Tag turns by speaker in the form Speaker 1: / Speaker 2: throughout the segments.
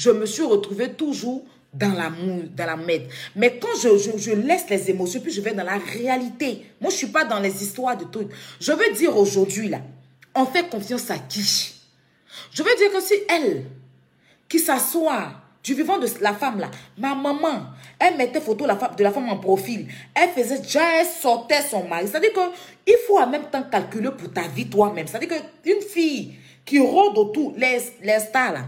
Speaker 1: je me suis retrouvée toujours dans la dans la merde. Mais quand je, laisse les émotions, puis je vais dans la réalité. Moi, je suis pas dans les histoires de trucs. Je veux dire aujourd'hui, là, on fait confiance à qui? Je veux dire que si elle, qui s'assoit du vivant de la femme, là, ma maman, elle mettait photo de la femme, en profil. Elle faisait déjà, elle sortait son mari. C'est-à-dire qu'il faut en même temps calculer pour ta vie toi-même. C'est-à-dire qu'une fille qui rôde autour, les, les là,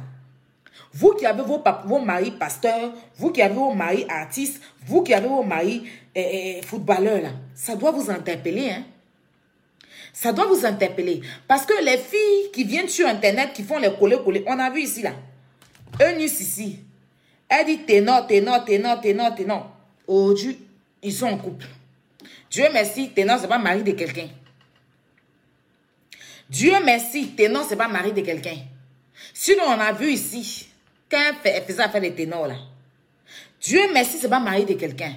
Speaker 1: vous qui avez vos, maris pasteurs, vous qui avez vos maris artistes, vous qui avez vos maris eh, eh, footballeurs, là, ça doit vous interpeller. Hein? Ça doit vous interpeller. Parce que les filles qui viennent sur Internet, qui font les coller-coller, on a vu ici, là. Eunice ici. Elle dit ténor, ténor, ténor, ténor, ténor. Aujourd'hui, ils sont en couple. Dieu merci, ténor, c'est pas mari de quelqu'un. Dieu merci, ténor, c'est pas mari de quelqu'un. Sinon, on a vu ici, quand elle faisait affaire des ténors, là. Dieu merci, c'est pas mari de quelqu'un.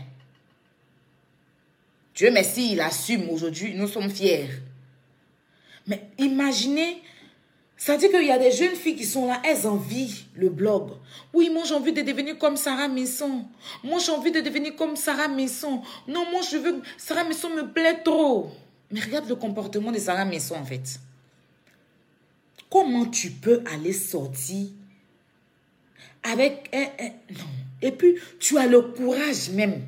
Speaker 1: Dieu merci, il assume aujourd'hui, nous sommes fiers. Mais imaginez, ça dit qu'il y a des jeunes filles qui sont là, elles envient le blog. Oui, moi j'ai envie de devenir comme Sarah Messon. Moi j'ai envie de devenir comme Sarah Messon. Non, moi je veux... Sarah Messon me plaît trop. Mais regarde le comportement de Sarah Messon en fait. Comment tu peux aller sortir avec un, non. Et puis, tu as le courage même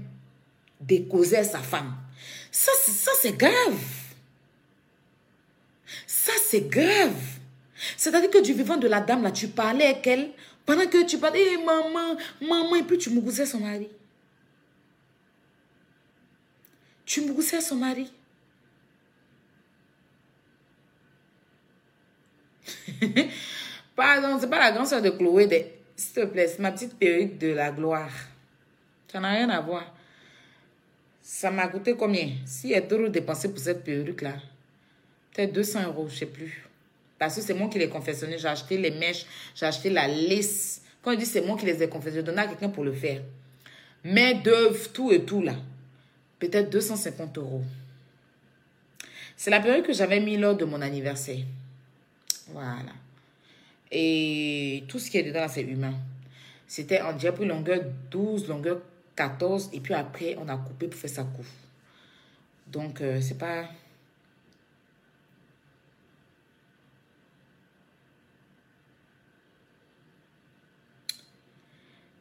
Speaker 1: de causer sa femme. Ça, ça c'est grave. Ça, c'est grave. C'est-à-dire que du vivant de la dame, là, tu parlais avec elle, pendant que tu parlais, hey, maman, maman, et puis tu me son mari. Tu me son mari. Pardon, c'est pas la grande soeur de Chloé. De... S'il te plaît, c'est ma petite perruque de la gloire. Ça n'a rien à voir. Ça m'a coûté combien? Si elle trop pour cette perruque-là, peut-être 200 euros, je sais plus. Parce que c'est moi qui l'ai confectionné. J'ai acheté les mèches, j'ai acheté la laisse. Quand je dis c'est moi qui les ai confectionnés, je donne à quelqu'un pour le faire. Mais d'œuvre, tout et tout là, peut-être 250 euros. C'est la perruque que j'avais mis lors de mon anniversaire. Voilà. Et tout ce qui est dedans, c'est humain. C'était en diable longueur 12, longueur 14. Et puis après, on a coupé pour faire sa coupe. Donc, euh, c'est pas...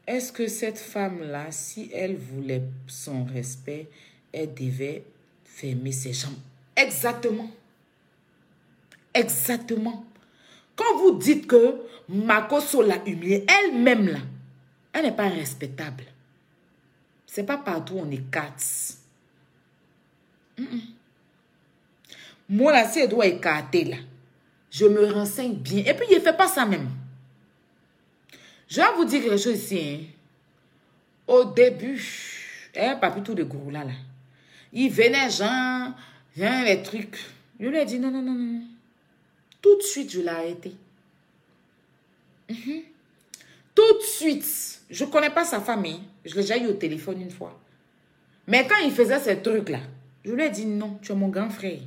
Speaker 1: Est-ce que cette femme-là, si elle voulait son respect, elle devait fermer ses jambes Exactement. Exactement. Quand vous dites que Makoso l'a humiliée, elle-même là, elle n'est pas respectable. C'est pas partout on est quatre. Moi là, si elle doit écarter là, je me renseigne bien. Et puis, il ne fait pas ça même. Je vais vous dire quelque chose ici. Hein. Au début, hein, pas tout de gros là, là. Il venait, genre, les trucs. Je lui ai dit non, non, non, non. Tout de suite, je l'ai arrêté. Mhm. Tout de suite. Je ne connais pas sa famille. Je l'ai déjà eu au téléphone une fois. Mais quand il faisait ces trucs-là, je lui ai dit non, tu es mon grand frère.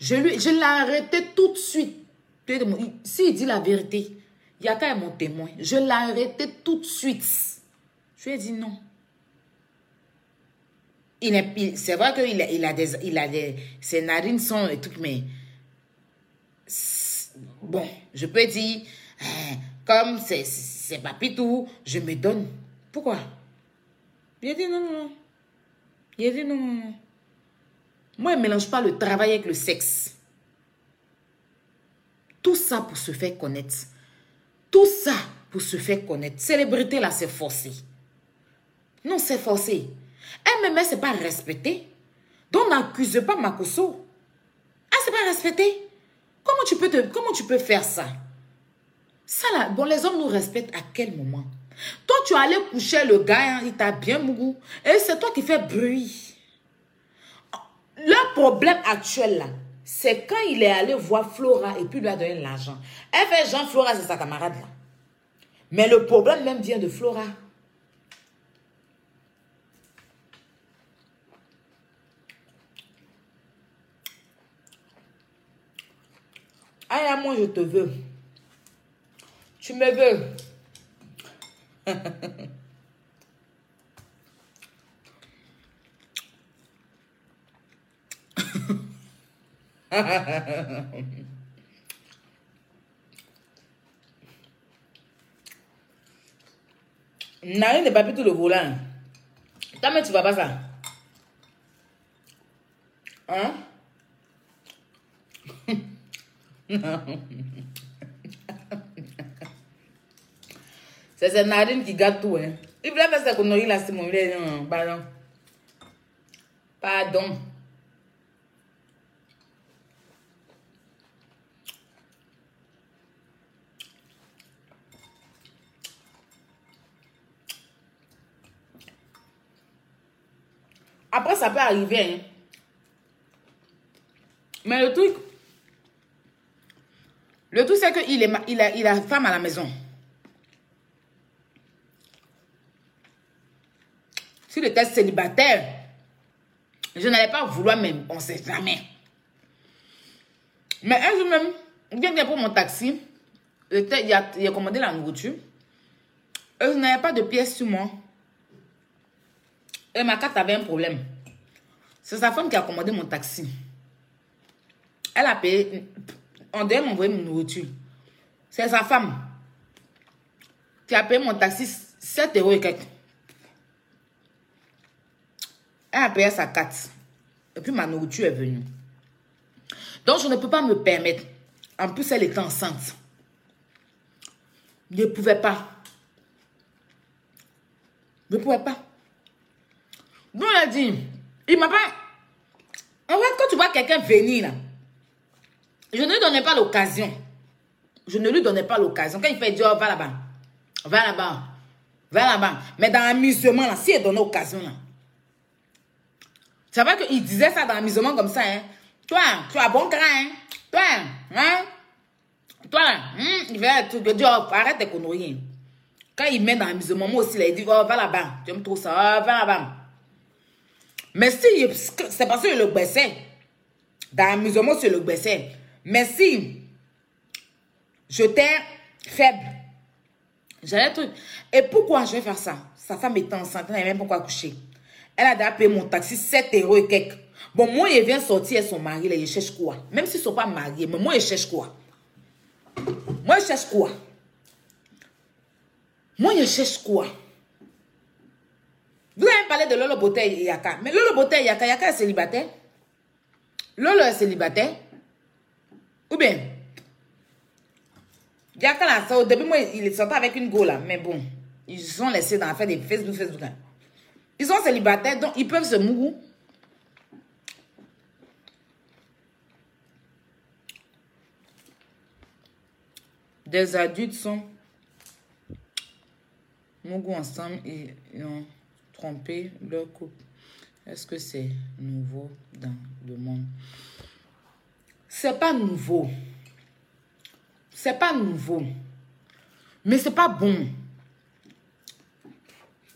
Speaker 1: Je, lui, je l'ai arrêté tout de suite. S'il dit la vérité, il y a quand même mon témoin. Je l'ai arrêté tout de suite. Je lui ai dit non. C'est vrai qu'il a, il a des, il a des, ses narines sont et tout, mais bon, je peux dire, hein, comme c'est papitou, je me donne. Pourquoi? Il a dit non, non, non. Il a dit non, non. Moi, je ne mélange pas le travail avec le sexe. Tout ça pour se faire connaître. Tout ça pour se faire connaître. Célébrité, là, c'est forcé. Non, c'est forcé. Ce c'est pas respecté. Donc, n'accuse pas Makoso. Ah, c'est pas respecté. Comment tu peux, te, comment tu peux faire ça? Ça là, bon, les hommes nous respectent à quel moment? Toi, tu es allé coucher le gars, hein, il t'a bien mougou. Et c'est toi qui fais bruit. Le problème actuel là, c'est quand il est allé voir Flora et puis lui a donné l'argent. Elle fait Jean Flora, c'est sa camarade là. Mais le problème même vient de Flora. Ah, moi, je te veux. Tu me veux. Narine n'est pas plus tout le volant? Toi, mais tu vas pas ça. Hein? C'est cette narine qui gâte tout, hein. Il voulait faire sa connerie là, c'est mon non, pardon. Pardon. Après, ça peut arriver, hein. Mais le truc, le truc, c'est qu'il est, il a, il a femme à la maison. S'il était célibataire, je n'allais pas vouloir même, on ne sait jamais. Mais un jour même, il vient pour mon taxi, il a, il a commandé la nourriture. Et je n'avais pas de pièces sur moi. Et ma carte avait un problème. C'est sa femme qui a commandé mon taxi. Elle a payé. On devait m'envoyer mon nourriture. C'est sa femme qui a payé mon taxi 7 euros et quelques. Elle a payé sa carte. Et puis ma nourriture est venue. Donc je ne peux pas me permettre. En plus, elle était enceinte. Je ne pouvais pas. Je ne pouvais pas. Donc elle a dit, il m'a pas... En fait, quand tu vois quelqu'un venir là, je ne lui donnais pas l'occasion. Je ne lui donnais pas l'occasion. Quand il fait dire, oh, va là-bas, va là-bas, va là-bas. Mais dans l'amusement, là, si elle donne l'occasion, là. C'est vrai qu'il disait ça dans l'amusement comme ça, hein. Toi, tu as bon cran, hein. Toi, hein. Toi, hein? il va tout dire, oh, arrête tes conneries. Quand il met dans l'amusement, moi aussi, là, il dit, oh, va là-bas. Tu aimes trop ça, oh, va là-bas. Mais si, c'est parce que le baissait. Dans l'amusement, c'est le baissait. Mais si j'étais faible, j'allais truc. Et pourquoi je vais faire ça? Sa femme était enceinte, elle n'avait même pas quoi coucher. Elle a déjà payé mon taxi 7 euros et quelques. Bon, moi, il vient sortir avec son mari, là, il cherche quoi? Même s'ils ne sont pas mariés, mais moi, il cherche quoi? Moi, il cherche quoi? Moi, il cherche quoi? Vous avez parlé de Lolo Beauté et Yaka. Mais Lolo Beauté et Yaka, Yaka est célibataire? Lolo est célibataire? Ou bien, Yaka là, ça, début, moi, il est sorti avec une go là. Mais bon, ils se sont laissés dans l'affaire des Facebook, Facebook. Ils sont célibataires, donc ils peuvent se mourir. Des adultes sont mougou ensemble et ont trompé leur couple. Est-ce que c'est nouveau dans le monde? C'est pas nouveau. C'est pas nouveau. Mais c'est pas bon.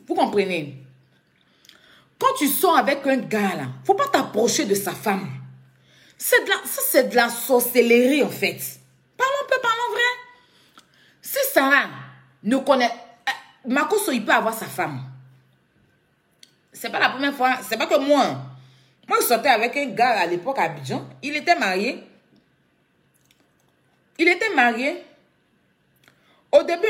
Speaker 1: Vous comprenez? Quand tu sors avec un gars là, faut pas t'approcher de sa femme. C'est de la, ça c'est de la sorcellerie en fait. Parlons peu, parlons vrai. Si Sarah ne connaît, euh, Makoso il peut avoir sa femme. C'est pas la première fois, c'est pas que moi. Moi je sortais avec un gars à l'époque à Abidjan, il était marié. Il était marié. Au début